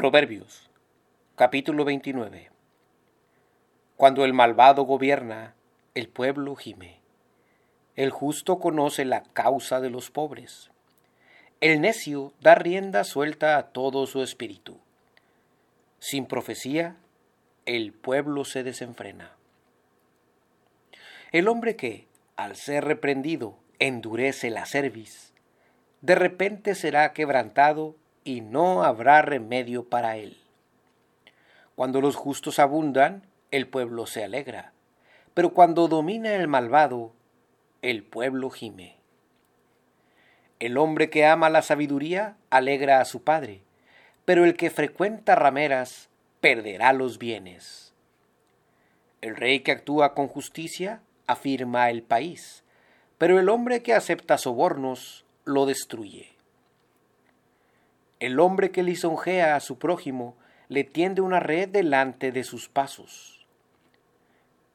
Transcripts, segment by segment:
Proverbios, capítulo 29. Cuando el malvado gobierna, el pueblo gime. El justo conoce la causa de los pobres. El necio da rienda suelta a todo su espíritu. Sin profecía, el pueblo se desenfrena. El hombre que, al ser reprendido, endurece la cerviz, de repente será quebrantado y no habrá remedio para él. Cuando los justos abundan, el pueblo se alegra, pero cuando domina el malvado, el pueblo gime. El hombre que ama la sabiduría alegra a su padre, pero el que frecuenta rameras perderá los bienes. El rey que actúa con justicia afirma el país, pero el hombre que acepta sobornos lo destruye. El hombre que lisonjea a su prójimo le tiende una red delante de sus pasos.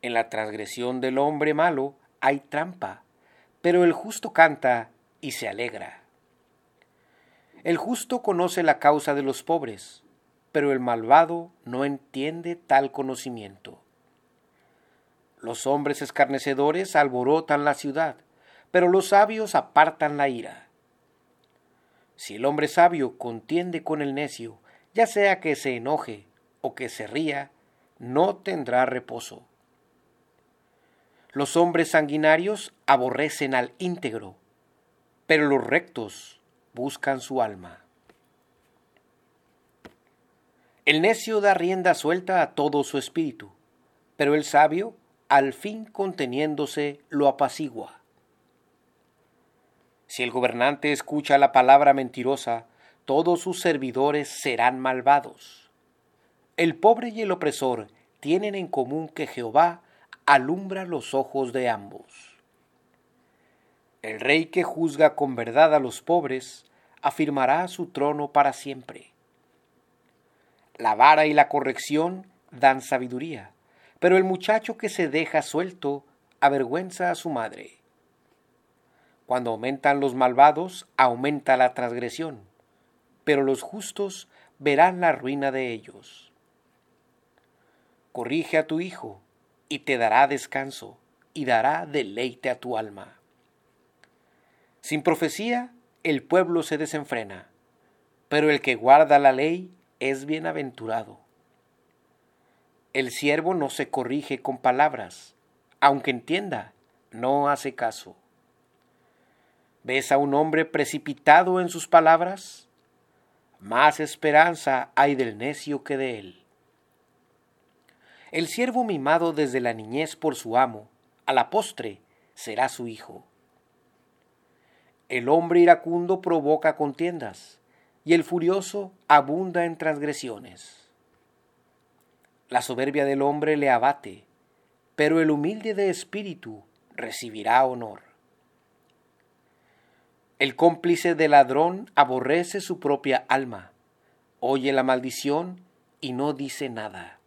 En la transgresión del hombre malo hay trampa, pero el justo canta y se alegra. El justo conoce la causa de los pobres, pero el malvado no entiende tal conocimiento. Los hombres escarnecedores alborotan la ciudad, pero los sabios apartan la ira. Si el hombre sabio contiende con el necio, ya sea que se enoje o que se ría, no tendrá reposo. Los hombres sanguinarios aborrecen al íntegro, pero los rectos buscan su alma. El necio da rienda suelta a todo su espíritu, pero el sabio, al fin conteniéndose, lo apacigua. Si el gobernante escucha la palabra mentirosa, todos sus servidores serán malvados. El pobre y el opresor tienen en común que Jehová alumbra los ojos de ambos. El rey que juzga con verdad a los pobres afirmará su trono para siempre. La vara y la corrección dan sabiduría, pero el muchacho que se deja suelto avergüenza a su madre. Cuando aumentan los malvados, aumenta la transgresión, pero los justos verán la ruina de ellos. Corrige a tu hijo, y te dará descanso, y dará deleite a tu alma. Sin profecía, el pueblo se desenfrena, pero el que guarda la ley es bienaventurado. El siervo no se corrige con palabras, aunque entienda, no hace caso. ¿Ves a un hombre precipitado en sus palabras? Más esperanza hay del necio que de él. El siervo mimado desde la niñez por su amo, a la postre será su hijo. El hombre iracundo provoca contiendas, y el furioso abunda en transgresiones. La soberbia del hombre le abate, pero el humilde de espíritu recibirá honor. El cómplice del ladrón aborrece su propia alma, oye la maldición y no dice nada.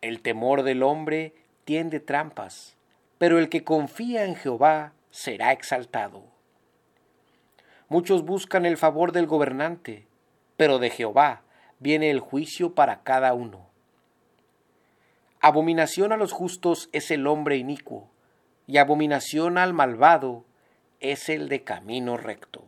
El temor del hombre tiende trampas, pero el que confía en Jehová será exaltado. Muchos buscan el favor del gobernante, pero de Jehová viene el juicio para cada uno. Abominación a los justos es el hombre inicuo, y abominación al malvado es el de camino recto.